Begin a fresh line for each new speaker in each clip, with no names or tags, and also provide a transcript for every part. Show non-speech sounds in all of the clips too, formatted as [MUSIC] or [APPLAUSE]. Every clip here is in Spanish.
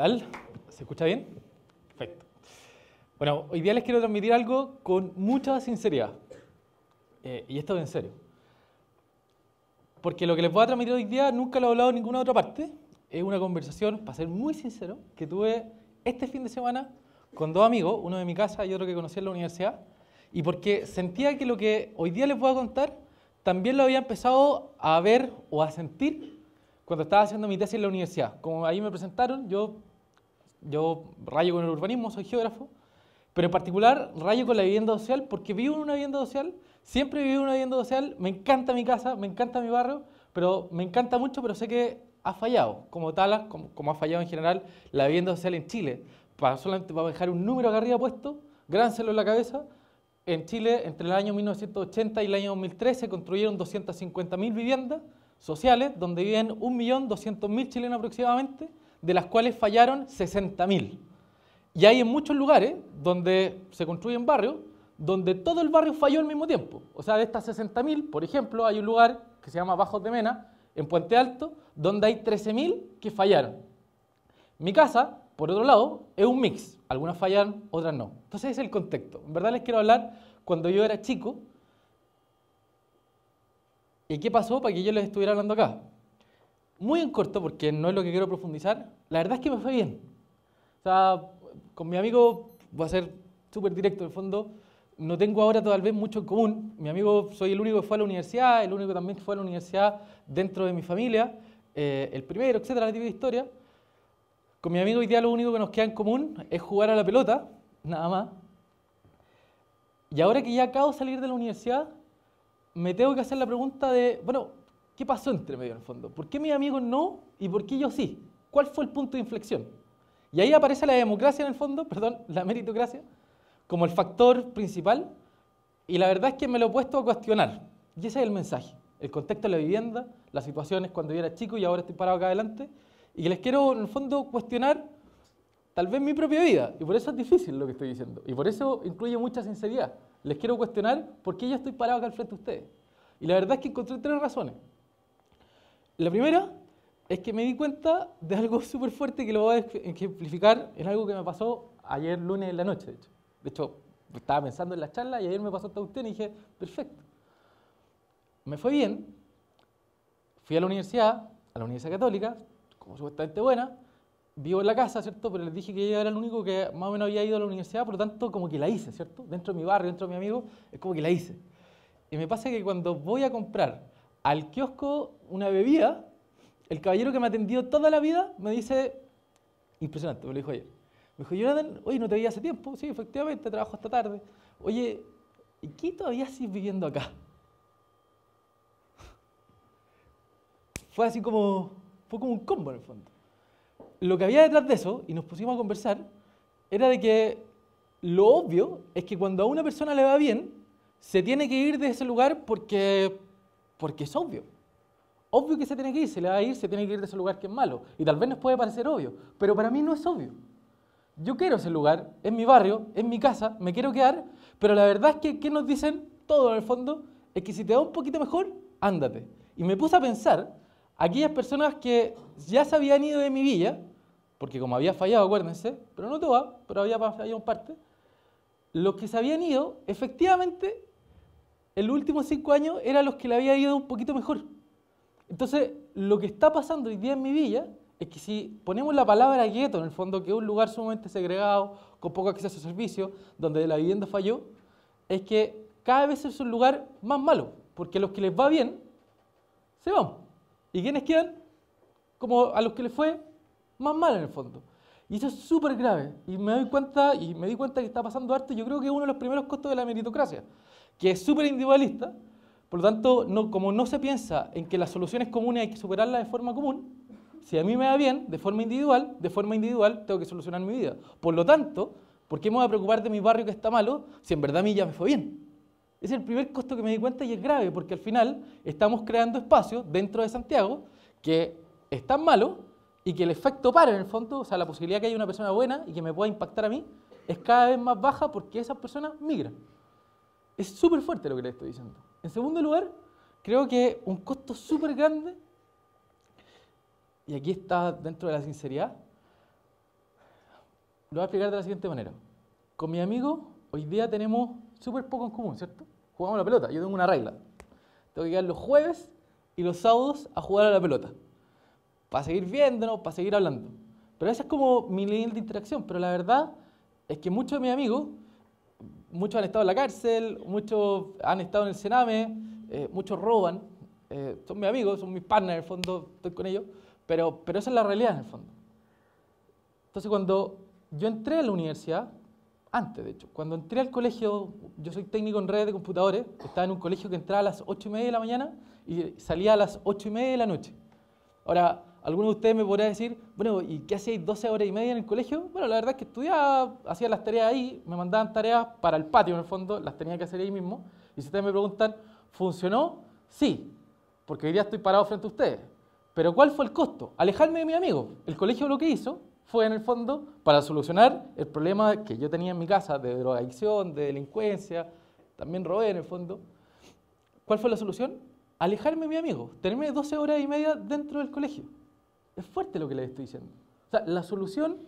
¿Qué tal? ¿Se escucha bien? Perfecto. Bueno, hoy día les quiero transmitir algo con mucha sinceridad. Eh, y esto es en serio. Porque lo que les voy a transmitir hoy día nunca lo he hablado en ninguna otra parte. Es una conversación, para ser muy sincero, que tuve este fin de semana con dos amigos, uno de mi casa y otro que conocí en la universidad. Y porque sentía que lo que hoy día les voy a contar también lo había empezado a ver o a sentir cuando estaba haciendo mi tesis en la universidad. Como ahí me presentaron, yo, yo rayo con el urbanismo, soy geógrafo, pero en particular rayo con la vivienda social porque vivo en una vivienda social, siempre vivo en una vivienda social, me encanta mi casa, me encanta mi barrio, pero me encanta mucho, pero sé que ha fallado, como tal, como, ha fallado en general la vivienda social en Chile. Para, solamente para dejar un número acá arriba puesto, gránselo en la cabeza, en Chile entre el año 1980 y el año 2013 se construyeron 250.000 viviendas sociales, donde viven 1.200.000 chilenos aproximadamente, de las cuales fallaron 60.000. Y hay en muchos lugares donde se construyen barrios donde todo el barrio falló al mismo tiempo. O sea, de estas 60.000, por ejemplo, hay un lugar que se llama Bajos de Mena, en Puente Alto, donde hay 13.000 que fallaron. Mi casa, por otro lado, es un mix. Algunas fallan, otras no. Entonces ese es el contexto. En verdad les quiero hablar cuando yo era chico. ¿Y qué pasó para que yo les estuviera hablando acá? Muy en corto, porque no es lo que quiero profundizar. La verdad es que me fue bien. O sea, con mi amigo, voy a ser súper directo en el fondo, no tengo ahora todavía mucho en común. Mi amigo, soy el único que fue a la universidad, el único también que fue a la universidad dentro de mi familia, eh, el primero, etcétera, la típica historia. Con mi amigo hoy día lo único que nos queda en común es jugar a la pelota, nada más. Y ahora que ya acabo de salir de la universidad, me tengo que hacer la pregunta de, bueno, ¿qué pasó entre medio en el fondo? ¿Por qué mis amigos no y por qué yo sí? ¿Cuál fue el punto de inflexión? Y ahí aparece la democracia en el fondo, [LAUGHS] perdón, la meritocracia, como el factor principal. Y la verdad es que me lo he puesto a cuestionar. Y ese es el mensaje. El contexto de la vivienda, las situaciones cuando yo era chico y ahora estoy parado acá adelante y que les quiero, en el fondo, cuestionar tal vez mi propia vida. Y por eso es difícil lo que estoy diciendo. Y por eso incluye mucha sinceridad. Les quiero cuestionar por qué yo estoy parado acá al frente de ustedes. Y la verdad es que encontré tres razones. La primera es que me di cuenta de algo [LAUGHS] súper fuerte que lo voy a ejemplificar en algo que me pasó ayer lunes en la noche, de hecho. Estaba pensando en la charla y ayer me pasó esta usted y dije, perfecto. Me fue bien, fui a la universidad, a la Universidad Católica, como supuestamente buena, vivo en la casa, ¿cierto? Pero les dije que ella era el único que más o menos había ido a la universidad, por lo tanto, como que la hice, ¿cierto? Dentro de mi barrio, dentro de mi amigo, es como que la hice. Y me pasa que cuando voy a comprar al kiosco una bebida, el caballero que me atendió toda la vida me dice, impresionante, me lo dijo ayer. Me dijo, Jonathan, oye, no te veía hace tiempo. Sí, efectivamente, trabajo esta tarde. Oye, ¿y qué todavía sigues viviendo acá? [LAUGHS] Fue así como, fue como un combo en el fondo. Lo que había detrás de eso, y nos pusimos a conversar, era de que lo obvio es que cuando a una persona le va bien, se tiene que ir de ese lugar porque, porque es obvio. Obvio que se tiene que ir, se le va a ir, se tiene que ir de ese lugar que es malo. Y tal vez nos puede parecer obvio, pero para mí no es obvio. Yo quiero ese lugar, es mi barrio, es mi casa, me quiero quedar, pero la verdad es que, ¿qué nos dicen? Todo en el fondo, es que si te va un poquito mejor, ándate. Y me puse a pensar aquellas personas que ya se habían ido de mi villa, porque como había fallado, acuérdense, pero no todas, pero había fallado en parte, los que se habían ido, efectivamente, en los últimos cinco años eran los que le había ido un poquito mejor. Entonces, lo que está pasando hoy día en mi villa es que si ponemos la palabra gueto, en el fondo, que es un lugar sumamente segregado, con poco acceso a servicios, donde la vivienda falló, es que cada vez es un lugar más malo, porque a los que les va bien, se van. ¿Y quiénes quedan? Como a los que les fue más mal en el fondo. Y eso es súper grave. Y me doy cuenta, y me di cuenta que está pasando harto, yo creo que es uno de los primeros costos de la meritocracia, que es súper individualista. Por lo tanto, como no se piensa en que las soluciones comunes hay que superarlas de forma común, si a mí me va bien, de forma individual, de forma individual tengo que solucionar mi vida. Por lo tanto, ¿por qué me voy a preocupar de mi barrio que está malo si en verdad a mí ya me fue bien? Es el primer costo que me di cuenta y es grave, porque al final estamos creando espacios dentro de Santiago que están malos y que el efecto para en el fondo, o sea, la posibilidad que haya una persona buena y que me pueda impactar a mí, es cada vez más baja porque esas personas migran. Es súper fuerte lo que le estoy diciendo. En segundo lugar, creo que un costo súper grande, y aquí está dentro de la sinceridad, Lo voy a explicar de la siguiente manera. Con mi amigo, hoy día tenemos súper poco en común, ¿cierto? Jugamos la pelota. Yo tengo una regla. Tengo que ir los jueves y los sábados a jugar a la pelota. Para seguir viéndonos, para seguir hablando. Pero esa es como mi línea de interacción. Pero la verdad es que muchos de mis amigos, muchos han estado en la cárcel, muchos han estado en el Sename, eh, muchos roban. Eh, son mis amigos, son mis partners, en el fondo estoy con ellos. Pero, pero esa es la realidad, en el fondo. Entonces, cuando yo entré a la universidad, antes de hecho, cuando entré al colegio, yo soy técnico en redes de computadores, estaba en un colegio que entraba a las 8 y media de la mañana y salía a las 8 y media de la noche. Ahora, alguno de ustedes me podrá decir, bueno, ¿y qué hacíais 12 horas y media en el colegio? Bueno, la verdad es que estudiaba, hacía las tareas ahí, me mandaban tareas para el patio en el fondo, las tenía que hacer ahí mismo. Y si ustedes me preguntan, ¿funcionó? Sí, porque hoy día estoy parado frente a ustedes. Pero ¿cuál fue el costo? Alejarme de mi amigo. El colegio lo que hizo fue en el fondo para solucionar el problema que yo tenía en mi casa de drogadicción, de delincuencia, también robé en el fondo. ¿Cuál fue la solución? Alejarme de mi amigo, tenerme 12 horas y media dentro del colegio. Es fuerte lo que les estoy diciendo. O sea, la solución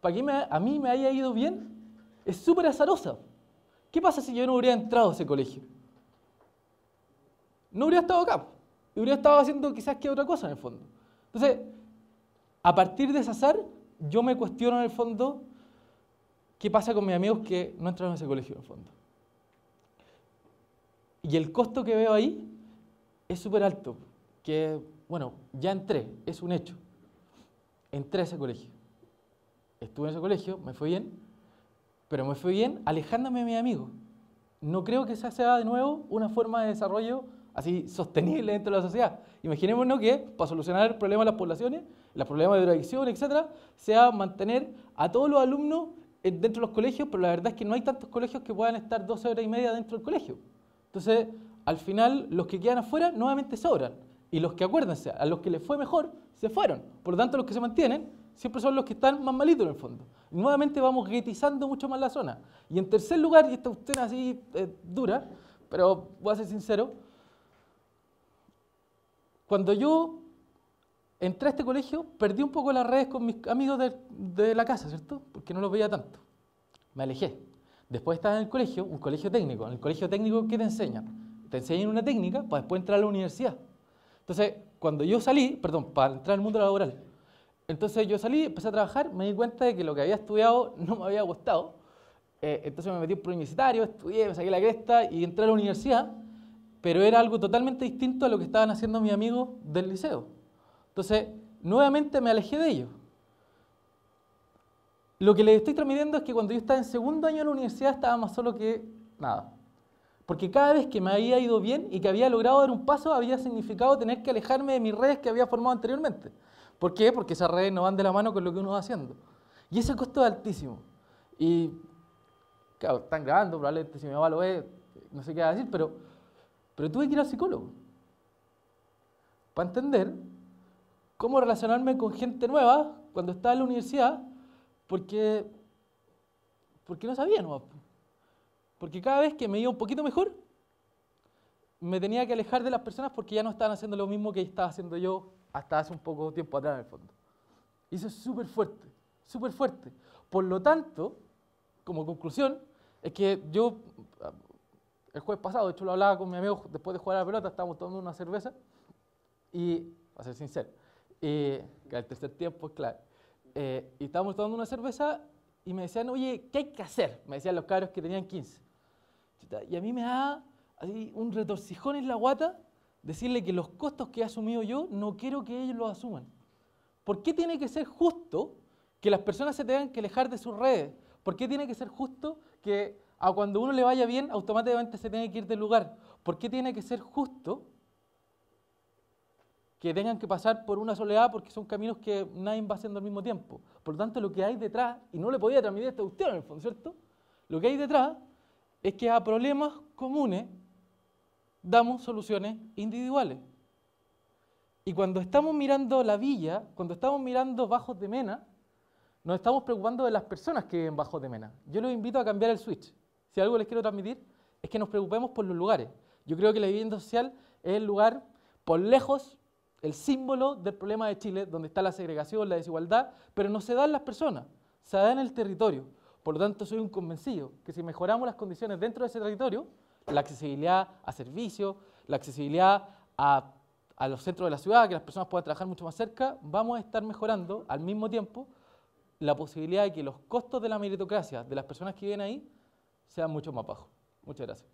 para que a mí me haya ido bien es súper azarosa. ¿Qué pasa si yo no hubiera entrado a ese colegio? No hubiera estado acá. Hubiera estado haciendo quizás que otra cosa en el fondo. Entonces, a partir de ese azar, yo me cuestiono en el fondo qué pasa con mis amigos que no entraron a ese colegio en el fondo. Y el costo que veo ahí es súper alto, que, bueno, ya entré, es un hecho. Entré a ese colegio. Estuve en ese colegio, me fue bien, pero me fue bien alejándome de mis amigos. No creo que esa sea de nuevo una forma de desarrollo así sostenible dentro de la sociedad. Imaginémonos que para solucionar el problema de las poblaciones, los problemas de drogadicción, etcétera, sea mantener a todos los alumnos dentro de los colegios, pero la verdad es que no hay tantos colegios que puedan estar 12 horas y media dentro del colegio. Entonces, al final, los que quedan afuera nuevamente sobran. Y los que, acuérdense, a los que les fue mejor, se fueron. Por lo tanto, los que se mantienen siempre son los que están más malitos en el fondo. Y nuevamente vamos guetizando mucho más la zona. Y en tercer lugar, y esta cuestión así eh, dura, pero voy a ser sincero, cuando yo entré a este colegio, perdí un poco las redes con mis amigos de, la casa, ¿cierto? Porque no los veía tanto. Me alejé. Después estaba en el colegio, un colegio técnico. En el colegio técnico, ¿qué te enseñan? Te enseñan una técnica para después entrar a la universidad. Entonces, cuando yo salí, perdón, para entrar al mundo laboral, entonces yo salí, empecé a trabajar, me di cuenta de que lo que había estudiado [LAUGHS] no me había gustado. Eh, entonces me metí en universitario, estudié, me saqué la cresta y entré a la universidad pero era algo totalmente distinto a lo que estaban haciendo mis amigos del liceo. Entonces, nuevamente me alejé de ellos. Lo que les estoy transmitiendo es que cuando yo estaba en segundo año de la universidad estaba más solo que nada. Porque cada vez que me había ido bien y que había logrado dar un paso, había significado tener que alejarme de mis redes que había formado anteriormente. ¿Por qué? Porque esas redes no van de la mano con lo que uno va haciendo. Y ese costo es altísimo. Y, claro, están grabando, probablemente si mi mamá lo ve, no sé qué va a decir, pero pero tuve que ir al psicólogo para entender cómo relacionarme con gente nueva cuando estaba en la universidad, porque, porque no sabía, ¿no? Porque cada vez que me iba un poquito mejor, me tenía que alejar de las personas porque ya no estaban haciendo lo mismo que estaba haciendo yo hasta hace un poco tiempo atrás en el fondo. Y eso es súper fuerte, súper fuerte. Por lo tanto, como conclusión, es que yo el jueves pasado, de hecho lo hablaba con mi amigo después de jugar a la pelota, estábamos tomando una cerveza y, a ser sincero, que el tercer tiempo es claro, eh, y estábamos tomando una cerveza y me decían, oye, ¿qué hay que hacer? Me decían los cabros que tenían 15. Y a mí me da así, un retorcijón en la guata decirle que los costos que he asumido yo no quiero que ellos los asuman. ¿Por qué tiene que ser justo que las personas se tengan que alejar de sus redes? ¿Por qué tiene que ser justo que a cuando uno le vaya bien, automáticamente se tiene que ir del lugar. ¿Por qué tiene que ser justo que tengan que pasar por una soledad porque son caminos que nadie va haciendo al mismo tiempo? Por lo tanto, lo que hay detrás, y no le podía transmitir esta cuestión en el fondo, ¿cierto? Lo que hay detrás es que a problemas comunes damos soluciones individuales. Y cuando estamos mirando la villa, cuando estamos mirando Bajos de Mena, nos estamos preocupando de las personas que viven Bajos de Mena. Yo los invito a cambiar el switch. Si algo les quiero transmitir es que nos preocupemos por los lugares. Yo creo que la vivienda social es el lugar, por lejos, el símbolo del problema de Chile, donde está la segregación, la desigualdad, pero no se dan las personas, se da en el territorio. Por lo tanto, soy un convencido que si mejoramos las condiciones dentro de ese territorio, la accesibilidad a servicios, la accesibilidad a, los centros de la ciudad, que las personas puedan trabajar mucho más cerca, vamos a estar mejorando al mismo tiempo la posibilidad de que los costos de la meritocracia de las personas que viven ahí sean mucho más bajos. Muchas gracias.